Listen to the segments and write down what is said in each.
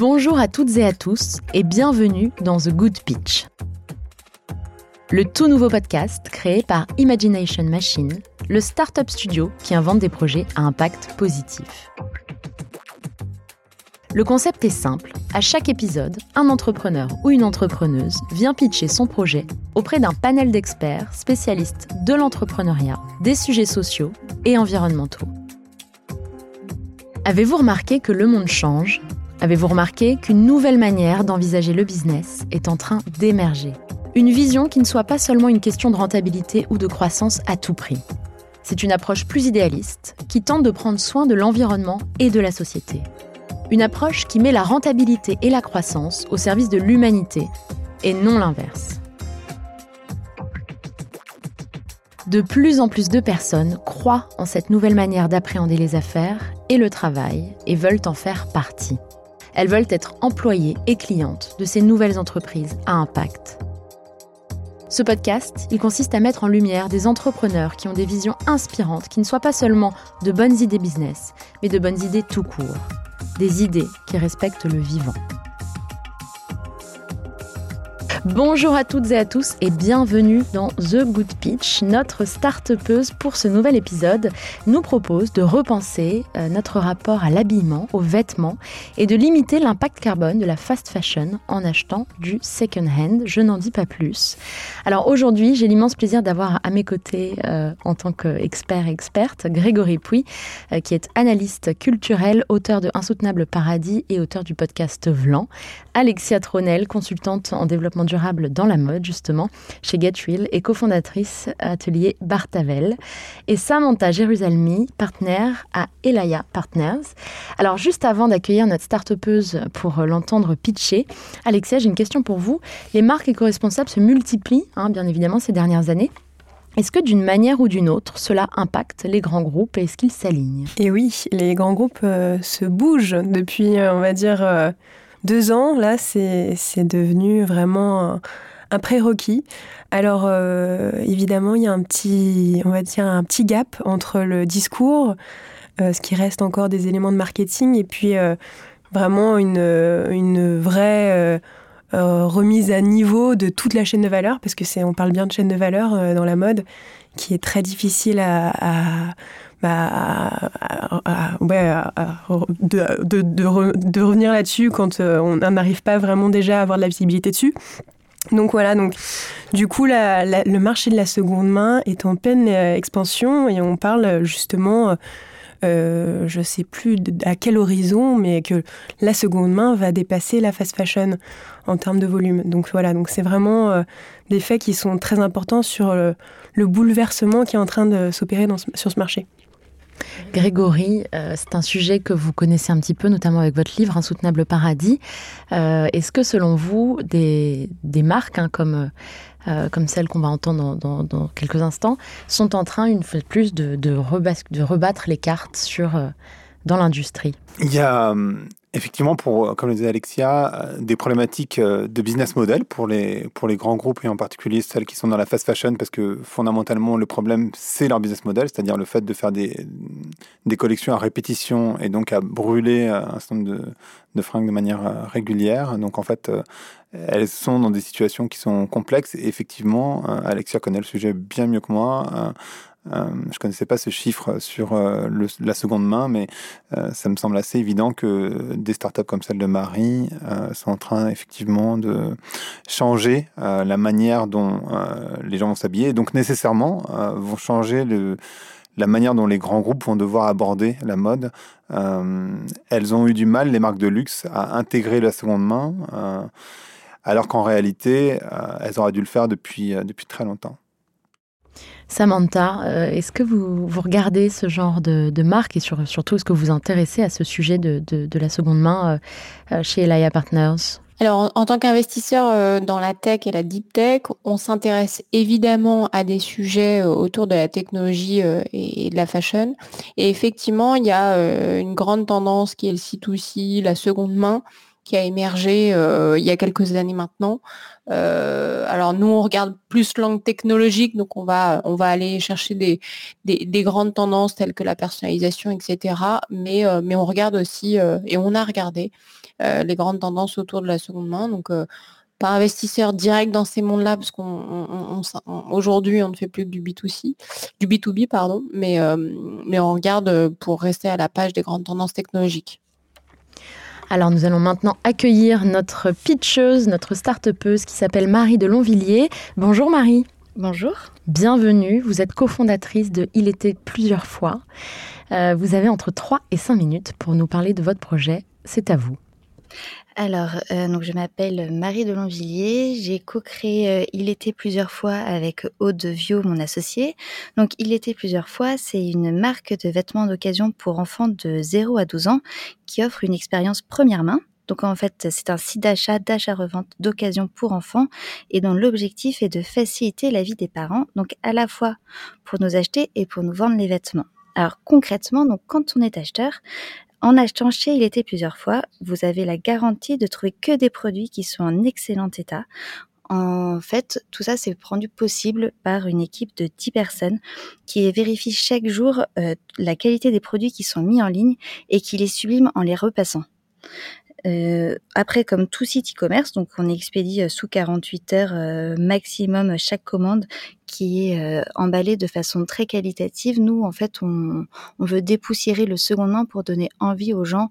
Bonjour à toutes et à tous et bienvenue dans The Good Pitch. Le tout nouveau podcast créé par Imagination Machine, le startup studio qui invente des projets à impact positif. Le concept est simple. À chaque épisode, un entrepreneur ou une entrepreneuse vient pitcher son projet auprès d'un panel d'experts spécialistes de l'entrepreneuriat, des sujets sociaux et environnementaux. Avez-vous remarqué que le monde change? Avez-vous remarqué qu'une nouvelle manière d'envisager le business est en train d'émerger? Une vision qui ne soit pas seulement une question de rentabilité ou de croissance à tout prix. C'est une approche plus idéaliste qui tente de prendre soin de l'environnement et de la société. Une approche qui met la rentabilité et la croissance au service de l'humanité et non l'inverse. De plus en plus de personnes croient en cette nouvelle manière d'appréhender les affaires et le travail et veulent en faire partie. Elles veulent être employées et clientes de ces nouvelles entreprises à impact. Ce podcast, il consiste à mettre en lumière des entrepreneurs qui ont des visions inspirantes, qui ne soient pas seulement de bonnes idées business, mais de bonnes idées tout court des idées qui respectent le vivant. Bonjour à toutes et à tous et bienvenue dans The Good Pitch. Notre start pour ce nouvel épisode nous propose de repenser euh, notre rapport à l'habillement, aux vêtements et de limiter l'impact carbone de la fast fashion en achetant du second hand. Je n'en dis pas plus. Alors aujourd'hui, j'ai l'immense plaisir d'avoir à mes côtés euh, en tant qu'expert experte Grégory Pouy, euh, qui est analyste culturel, auteur de Insoutenable Paradis et auteur du podcast Vlan. Alexia Tronel, consultante en développement durable dans la mode, justement, chez Getwill et cofondatrice atelier Bartavel. Et Samantha Jérusalemi, partenaire à Elaya Partners. Alors, juste avant d'accueillir notre start pour l'entendre pitcher, Alexia, j'ai une question pour vous. Les marques éco-responsables se multiplient, hein, bien évidemment, ces dernières années. Est-ce que d'une manière ou d'une autre, cela impacte les grands groupes et est-ce qu'ils s'alignent? Et oui, les grands groupes euh, se bougent depuis, euh, on va dire, euh, deux ans, là, c'est devenu vraiment un, prérequis. Alors, euh, évidemment, il y a un petit, on va dire, un petit gap entre le discours, euh, ce qui reste encore des éléments de marketing, et puis euh, vraiment une, une vraie remise à niveau de toute la chaîne de valeur, parce que on parle bien de chaîne de valeur dans la mode, qui est très difficile à de, revenir là-dessus quand euh, on n'arrive pas vraiment déjà à avoir de la visibilité dessus. Donc voilà, donc du coup, le marché de la seconde main est en pleine euh, expansion et on parle justement, euh, je sais plus à quel horizon, mais que la seconde main va dépasser la fast fashion en termes de volume. Donc voilà, donc c'est vraiment des faits qui sont très importants sur le, bouleversement qui est en train de s'opérer sur ce marché. Grégory, euh, c'est un sujet que vous connaissez un petit peu, notamment avec votre livre Insoutenable Paradis. Euh, est-ce que selon vous, des, marques hein, comme, euh, comme celles qu'on va entendre dans, quelques instants sont en train, une fois de plus, de, rebattre les cartes dans l'industrie? Il y a effectivement, comme le disait Alexia, des problématiques de business model pour les grands groupes et en particulier celles qui sont dans la fast fashion parce que fondamentalement, le problème, c'est leur business model, c'est-à-dire le fait de faire des, des collections à répétition et donc à brûler un certain nombre de, de fringues de manière régulière. Donc en fait, elles sont dans des situations qui sont complexes effectivement, Alexia connaît le sujet bien mieux que moi. Euh, je connaissais pas ce chiffre sur euh, la seconde main, mais euh, ça me semble assez évident que des startups comme celle de Marie sont en train effectivement de changer la manière dont les gens vont s'habiller, et donc nécessairement vont changer le, la manière dont les grands groupes vont devoir aborder la mode. elles ont eu du mal, les marques de luxe, à intégrer la seconde main, alors qu'en réalité, elles auraient dû le faire depuis, depuis très longtemps. Samantha, euh, est-ce que vous, vous, regardez ce genre de, de marque et surtout est-ce que vous vous intéressez à ce sujet de, de, la seconde main euh, euh, chez Elia Partners? Alors, en, tant qu'investisseur dans la tech et la deep tech, on s'intéresse évidemment à des sujets autour de la technologie et, de la fashion. Et effectivement, il y a une grande tendance qui est le C2C, la seconde main, qui a émergé euh, il y a quelques années maintenant. Euh, alors nous, on regarde plus langue technologique, donc on va, on va aller chercher des, des, grandes tendances telles que la personnalisation, etc. Mais, mais on regarde aussi, et on a regardé les grandes tendances autour de la seconde main. Donc pas investisseur direct dans ces mondes-là, parce qu'aujourd'hui, on, ne fait plus que du B2C, du B2B, pardon, mais, mais on regarde pour rester à la page des grandes tendances technologiques. Alors nous allons maintenant accueillir notre pitcheuse, notre start-upeuse qui s'appelle Marie de Longvilliers. Bonjour Marie. Bonjour. Bienvenue, vous êtes cofondatrice de Il était plusieurs fois. Euh, vous avez entre 3 et 5 minutes pour nous parler de votre projet. C'est à vous. Alors, euh, donc je m'appelle Marie de Longvilliers. J'ai co-créé euh, Il était plusieurs fois avec Aude Viau, mon associé. Donc, Il était plusieurs fois, c'est une marque de vêtements d'occasion pour enfants de 0 à 12 ans qui offre une expérience première main. Donc en fait, c'est un site d'achat, d'achat-revente d'occasion pour enfants et dont l'objectif est de faciliter la vie des parents, donc à la fois pour nous acheter et pour nous vendre les vêtements. Alors concrètement, donc quand on est acheteur, en achetant chez Il était plusieurs fois, vous avez la garantie de trouver que des produits qui sont en excellent état. En fait, tout ça, c'est rendu possible par une équipe de 10 personnes qui vérifie chaque jour euh, la qualité des produits qui sont mis en ligne et qui les sublime en les repassant. Euh, après, comme tout site e-commerce, donc on expédie euh, sous 48 heures euh, maximum chaque commande qui est emballée de façon très qualitative. Nous, en fait, on, on, veut dépoussiérer le second pour donner envie aux gens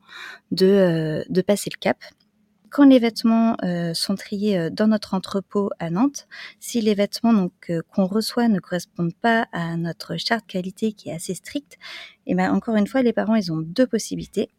de, de passer le cap. Quand les vêtements sont triés dans notre entrepôt à Nantes, si les vêtements donc qu'on reçoit ne correspondent pas à notre charte qualité qui est assez stricte, et eh ben encore une fois, les parents ils ont deux possibilités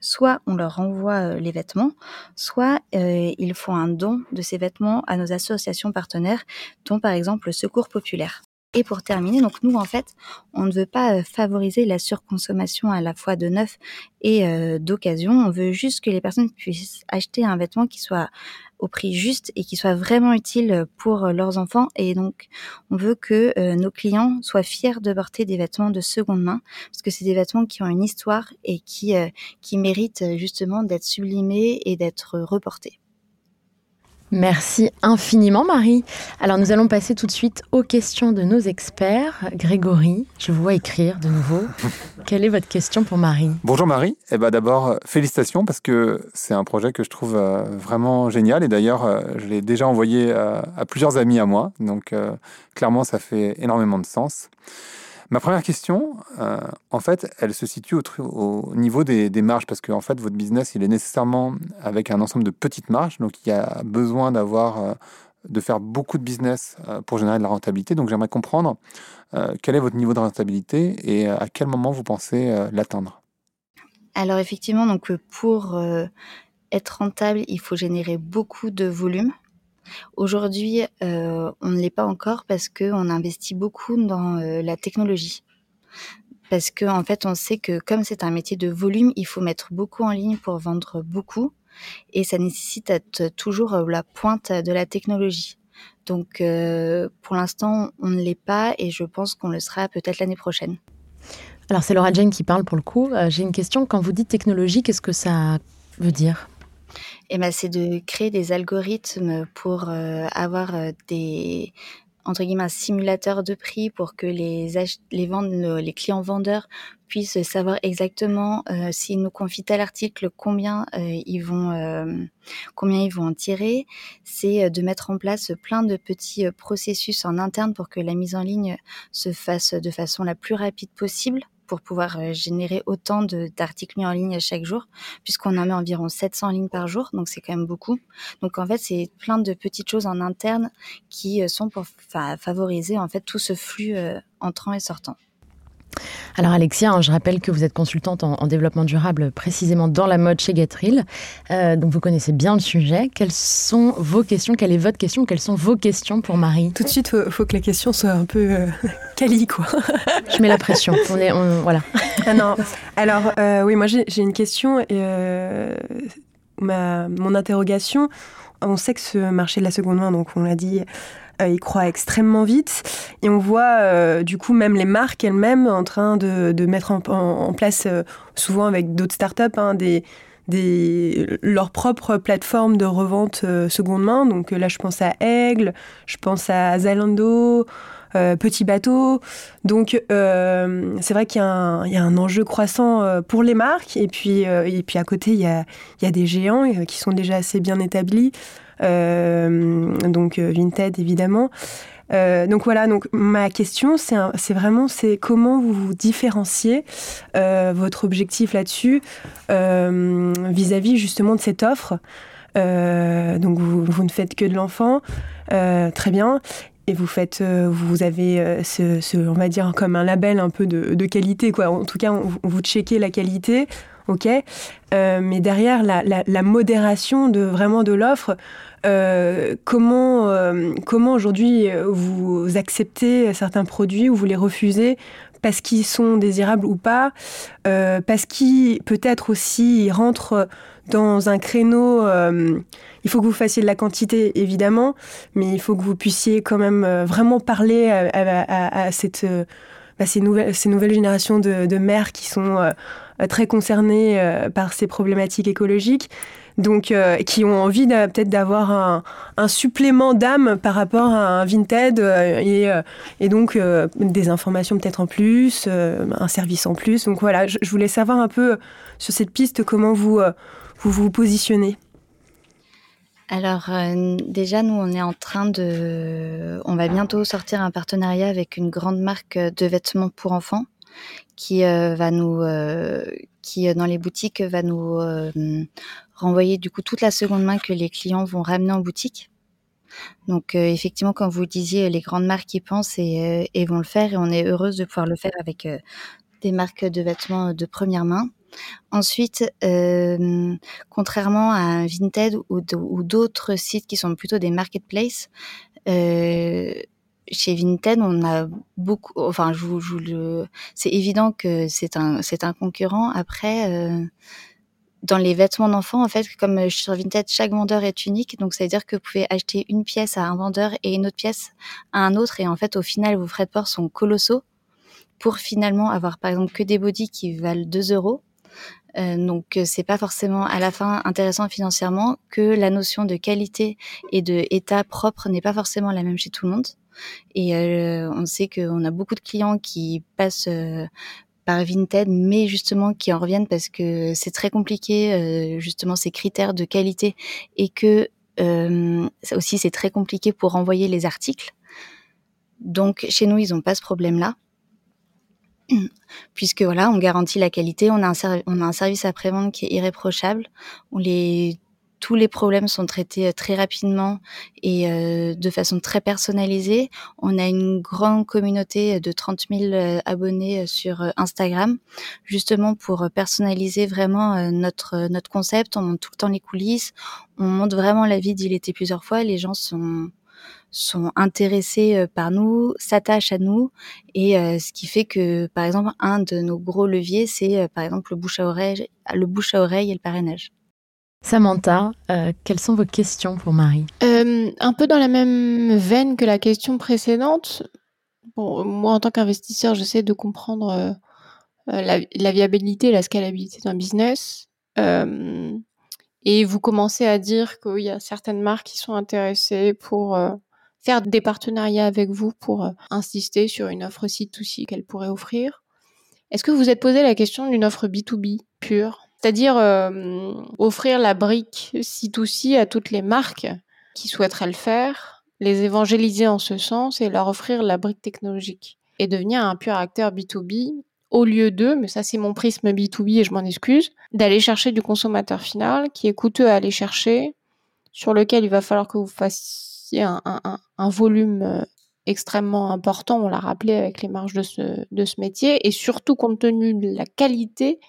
soit on leur renvoie euh, les vêtements, soit euh, ils font un don de ces vêtements à nos associations partenaires, dont par exemple le Secours populaire. Et pour terminer, donc nous en fait, on ne veut pas euh, favoriser la surconsommation à la fois de neuf et d'occasion. On veut juste que les personnes puissent acheter un vêtement qui soit au prix juste et qui soit vraiment utile pour leurs enfants. Et donc, on veut que euh, nos clients soient fiers de porter des vêtements de seconde main, parce que c'est des vêtements qui ont une histoire et qui, euh, qui méritent justement d'être sublimés et d'être reportés. Merci infiniment Marie. Alors nous allons passer tout de suite aux questions de nos experts. Grégory, je vous vois écrire de nouveau. Quelle est votre question pour Marie? Bonjour Marie. Eh ben d'abord félicitations parce que c'est un projet que je trouve euh, vraiment génial et d'ailleurs euh, je l'ai déjà envoyé à plusieurs amis à moi. Donc euh, clairement ça fait énormément de sens. Ma première question, euh, en fait, elle se situe au, niveau des, marges, parce que en fait, votre business, il est nécessairement avec un ensemble de petites marges, donc il y a besoin d'avoir, euh, de faire beaucoup de business euh, pour générer de la rentabilité. Donc j'aimerais comprendre quel est votre niveau de rentabilité et à quel moment vous pensez l'atteindre? Alors effectivement, donc pour être rentable, il faut générer beaucoup de volume. Aujourd'hui, euh, on ne l'est pas encore parce qu'on investit beaucoup dans euh, la technologie. Parce qu'en en fait, on sait que comme c'est un métier de volume, il faut mettre beaucoup en ligne pour vendre beaucoup. Et ça nécessite d'être toujours la pointe de la technologie. Donc, euh, pour l'instant, on ne l'est pas et je pense qu'on le sera peut-être l'année prochaine. Alors, c'est Laura Jane qui parle pour le coup. J'ai une question. Quand vous dites technologie, qu'est-ce que ça veut dire? Et ben, c'est de créer des algorithmes pour euh, avoir euh, des entre guillemets un simulateur de prix pour que les les les clients vendeurs puissent savoir exactement euh, s'ils nous confient tel article combien ils vont combien ils vont en tirer. C'est de mettre en place plein de petits processus en interne pour que la mise en ligne se fasse de façon la plus rapide possible pour pouvoir euh, générer autant d'articles mis en ligne chaque jour, puisqu'on en met environ 700 lignes par jour, donc c'est quand même beaucoup. Donc en fait, c'est plein de petites choses en interne qui euh, sont pour favoriser en fait tout ce flux euh, entrant et sortant. Alors Alexia, hein, je rappelle que vous êtes consultante en, développement durable précisément dans la mode chez Gatril. Euh, donc vous connaissez bien le sujet. Quelles sont vos questions? Quelle est votre question? Quelles sont vos questions pour Marie? Tout de suite, il faut, que la question soit un peu euh, quali, quoi. je mets la pression. On est, voilà. Ah non. Alors euh, oui, moi j'ai une question. Et, ma, mon interrogation, on sait que ce marché de la seconde main, donc on l'a dit, euh, il croît extrêmement vite. Et on voit euh, du coup même les marques elles-mêmes en train de, mettre en, place, euh, souvent avec d'autres startups, hein, des, des, leur propre plateforme de revente seconde main. Donc là, je pense à Aigle, je pense à Zalando, Petit Bateau. Donc c'est vrai qu'il y, y, a un enjeu croissant pour les marques. Et puis, et puis à côté, il y a, il y a des géants qui sont déjà assez bien établis. Donc Vinted, évidemment. Euh, donc voilà, donc ma question, c'est vraiment c'est comment vous vous différenciez euh, votre objectif là-dessus euh, vis-à-vis justement de cette offre. donc vous, ne faites que de l'enfant, très bien. Et vous faites, vous avez ce, on va dire comme un label un peu de, qualité, quoi. En tout cas, vous checkez la qualité, ok. mais derrière la, modération de vraiment de l'offre, euh, comment, euh, comment aujourd'hui euh, vous acceptez certains produits ou vous les refusez parce qu'ils sont désirables ou pas, parce qu'ils peut-être aussi rentrent dans un créneau. il faut que vous fassiez de la quantité évidemment, mais il faut que vous puissiez quand même vraiment parler à, cette, bah, ces, nouvelles, ces nouvelles générations de mères qui sont très concernées par ces problématiques écologiques donc euh, qui ont envie peut-être d'avoir un, supplément d'âme par rapport à un Vinted euh, euh, et, donc des informations peut-être en plus, un service en plus. Donc voilà, je, voulais savoir un peu sur cette piste comment vous vous, vous positionnez. Alors déjà, nous, on est en train de... On va bientôt sortir un partenariat avec une grande marque de vêtements pour enfants qui va nous... qui, dans les boutiques, va nous renvoyer du coup toute la seconde main que les clients vont ramener en boutique. Donc euh, effectivement, comme vous disiez, les grandes marques y pensent et, euh, vont le faire et on est heureuse de pouvoir le faire avec euh, des marques de vêtements de première main. Ensuite, contrairement à Vinted ou, d'autres sites qui sont plutôt des marketplaces, chez Vinted, on a beaucoup, enfin, je vous, le, c'est évident que c'est un, c'est un concurrent. Après, dans les vêtements d'enfants, en fait, comme euh, sur Vinted, chaque vendeur est unique. Donc, ça veut dire que vous pouvez acheter une pièce à un vendeur et une autre pièce à un autre. Et en fait, au final, vos frais de port sont colossaux pour finalement avoir, par exemple, que des bodys qui valent 2 euros. Euh, donc, euh, c'est pas forcément à la fin intéressant financièrement que la notion de qualité et de état propre n'est pas forcément la même chez tout le monde. Et euh, on sait qu'on a beaucoup de clients qui passent par Vinted, mais justement qui en reviennent parce que c'est très compliqué, euh, justement ces critères de qualité et que euh, aussi c'est très compliqué pour envoyer les articles. Donc chez nous, ils n'ont pas ce problème-là. Puisque voilà, on garantit la qualité, on a un, on a un service après-vente qui est irréprochable, on les tous les problèmes sont traités euh, très rapidement et euh, de façon très personnalisée. On a une grande communauté de 30 000 euh, abonnés sur Instagram, justement pour personnaliser vraiment notre notre concept. On montre tout le temps les coulisses, on montre vraiment la vie d'il était plusieurs fois. Les gens sont sont intéressés par nous, s'attachent à nous, et ce qui fait que, par exemple, un de nos gros leviers, c'est par exemple le bouche à oreille, le bouche à oreille et le parrainage. Samantha, euh, quelles sont vos questions pour Marie? Euh, Un peu dans la même veine que la question précédente. Bon, moi, en tant qu'investisseur, j'essaie de comprendre euh, la, viabilité, la scalabilité d'un business. et vous commencez à dire qu'il y a certaines marques qui sont intéressées pour faire des partenariats avec vous pour insister sur une offre C2C qu'elles pourraient offrir. Est-ce que vous vous êtes posé la question d'une offre B2B pure? C'est-à-dire euh, offrir la brique C2C à toutes les marques qui souhaiteraient le faire, les évangéliser en ce sens et leur offrir la brique technologique et devenir un pur acteur B2B au lieu de, mais ça c'est mon prisme B2B et je m'en excuse, d'aller chercher du consommateur final qui est coûteux à aller chercher, sur lequel il va falloir que vous fassiez un, volume euh, extrêmement important, on l'a rappelé avec les marges de ce, de ce métier, et surtout compte tenu de la qualité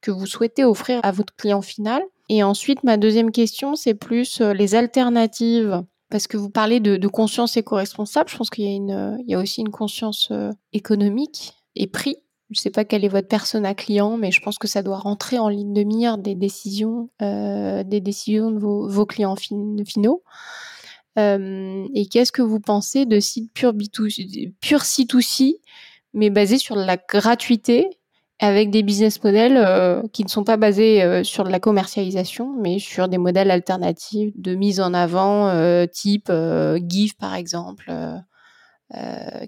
que vous souhaitez offrir à votre client final. Et ensuite, ma deuxième question, c'est plus euh, les alternatives. Parce que vous parlez de, conscience éco-responsable, je pense qu'il y, a y a aussi une conscience euh, économique et prix. Je ne sais pas quel est votre persona client, mais je pense que ça doit rentrer en ligne de mire des décisions, des décisions de vos, clients finaux. Et qu'est-ce que vous pensez de sites pur B2C, pur C2C, mais basé sur la gratuité avec des business models qui ne sont pas basés sur de la commercialisation, mais sur des modèles alternatifs de mise en avant, type GIF par exemple,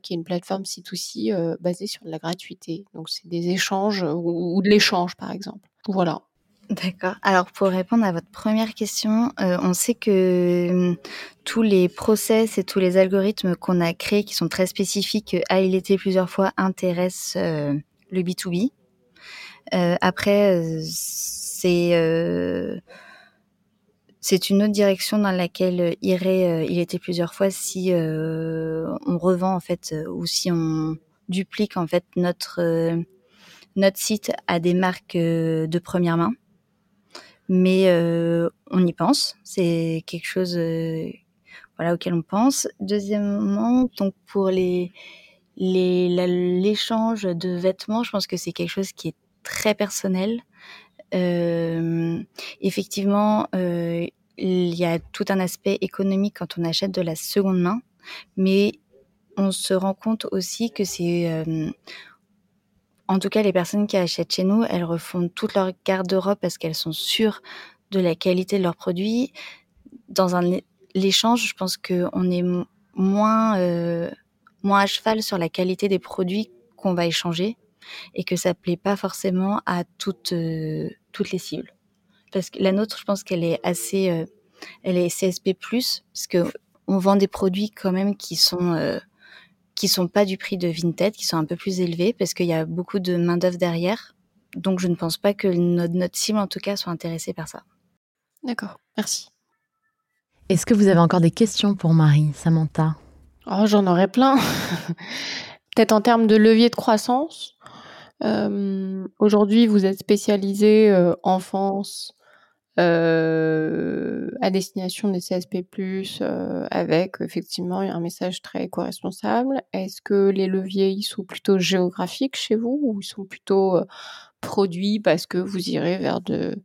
qui est une plateforme C2C basée sur de la gratuité. Donc c'est des échanges ou de l'échange par exemple. Voilà. D'accord. Alors pour répondre à votre première question, euh, on sait que hum, tous les process et tous les algorithmes qu'on a créés, qui sont très spécifiques à il était plusieurs fois, intéressent euh, le B2B. Euh, après, c'est c'est une autre direction dans laquelle irait il était plusieurs fois si on revend en fait ou si on duplique en fait notre notre site à des marques de première main mais euh, on y pense. C'est quelque chose euh, voilà auquel on pense. Deuxièmement, donc pour les l'échange de vêtements, je pense que c'est quelque chose qui est très personnel. Euh, effectivement, il y a tout un aspect économique quand on achète de la seconde main, mais on se rend compte aussi que c'est en tout cas, les personnes qui achètent chez nous, elles refont toute leur garde-robe parce qu'elles sont sûres de la qualité de leurs produits. Dans un l'échange, je pense qu'on est moins euh, moins à cheval sur la qualité des produits qu'on va échanger et que ça plaît pas forcément à toutes euh, toutes les cibles. Parce que la nôtre, je pense qu'elle est assez, euh, elle est CSP+, parce que on vend des produits quand même qui sont qui sont pas du prix de Vinted, qui sont un peu plus élevés parce qu'il y a beaucoup de main d'œuvre derrière. Donc je ne pense pas que notre, notre cible en tout cas soit intéressée par ça. D'accord, merci. Est-ce que vous avez encore des questions pour Marie, Samantha? Oh, j'en aurais plein. Peut-être en termes de levier de croissance. Euh, aujourd'hui, vous êtes spécialisé euh, enfance, euh, à destination des CSP+, euh, avec effectivement un message très éco-responsable. Est-ce que les leviers ils sont plutôt géographiques chez vous ou ils sont plutôt euh, produits parce que vous irez vers de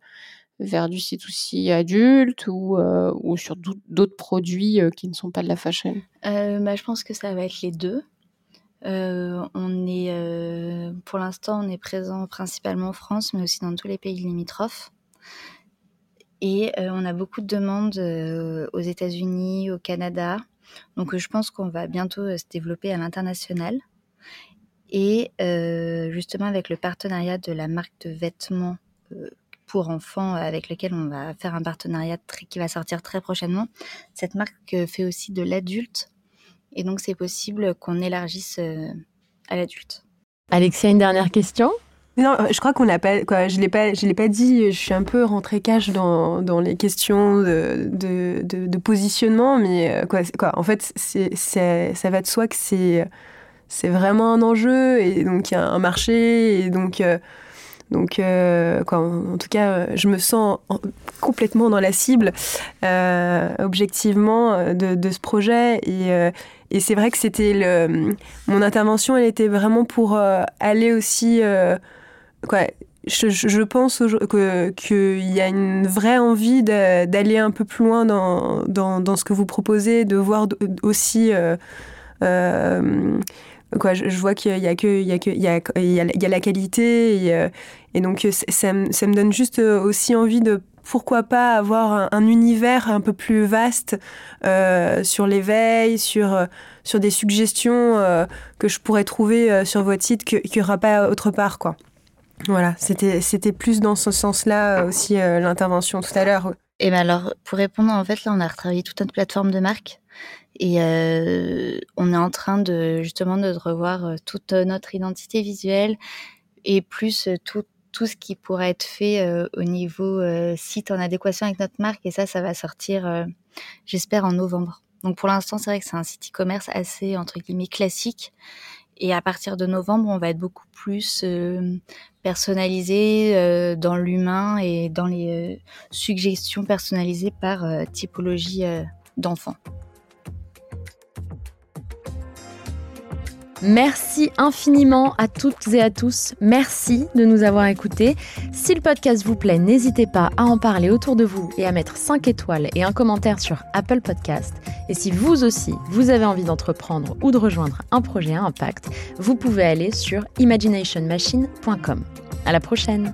vers du C2C adulte ou, ou sur d'autres produits qui ne sont pas de la fashion? Bah, Je pense que ça va être les deux. on est, pour l'instant, on est présent principalement en France, mais aussi dans tous les pays limitrophes. Et euh, on a beaucoup de demandes euh, aux États-Unis, au Canada. Donc je pense qu'on va bientôt euh, se développer à l'international. Et justement avec le partenariat de la marque de vêtements pour enfants avec lequel on va faire un partenariat qui va sortir très prochainement, cette marque fait aussi de l'adulte. Et donc c'est possible qu'on élargisse à l'adulte. Alexia, une dernière question? Non, je crois qu'on n'a pas, quoi, je l'ai pas, je l'ai pas dit. Je suis un peu rentrée cash dans, dans les questions de, de, positionnement, mais euh, quoi, quoi, en fait, c'est, ça va de soi que c'est, c'est vraiment un enjeu et donc il y a un marché et donc. Euh, donc, euh, quoi, en, tout cas, je me sens complètement dans la cible, objectivement, de, de, ce projet. Et, et c'est vrai que c'était le, mon intervention, elle était vraiment pour aller aussi je, pense qu'il y a une vraie envie d'aller un peu plus loin dans, ce que vous proposez, de voir aussi. Euh, euh, je, vois qu'il y a que que la qualité et, euh, donc ça, me, donne juste aussi envie de pourquoi pas avoir un, univers un peu plus vaste sur l'éveil, sur, des suggestions que je pourrais trouver sur votre site qu'il n'y aura pas autre part. Voilà, c'était plus dans ce sens-là euh, aussi euh, l'intervention tout à l'heure. Et ben alors pour répondre en fait là on a retravaillé toute notre plateforme de marque et euh, on est en train de justement de revoir toute notre identité visuelle et plus tout tout ce qui pourrait être fait au niveau site en adéquation avec notre marque et ça ça va sortir j'espère en novembre. Donc pour l'instant c'est vrai que c'est un site e-commerce assez entre guillemets classique et à partir de novembre, on va être beaucoup plus euh, personnalisé euh, dans l'humain et dans les euh, suggestions personnalisées par typologie d'enfants. Merci infiniment à toutes et à tous. Merci de nous avoir écoutés. Si le podcast vous plaît, n'hésitez pas à en parler autour de vous et à mettre 5 étoiles et un commentaire sur Apple Podcast. Et si vous aussi, vous avez envie d'entreprendre ou de rejoindre un projet à impact, vous pouvez aller sur imaginationmachine.com. À la prochaine!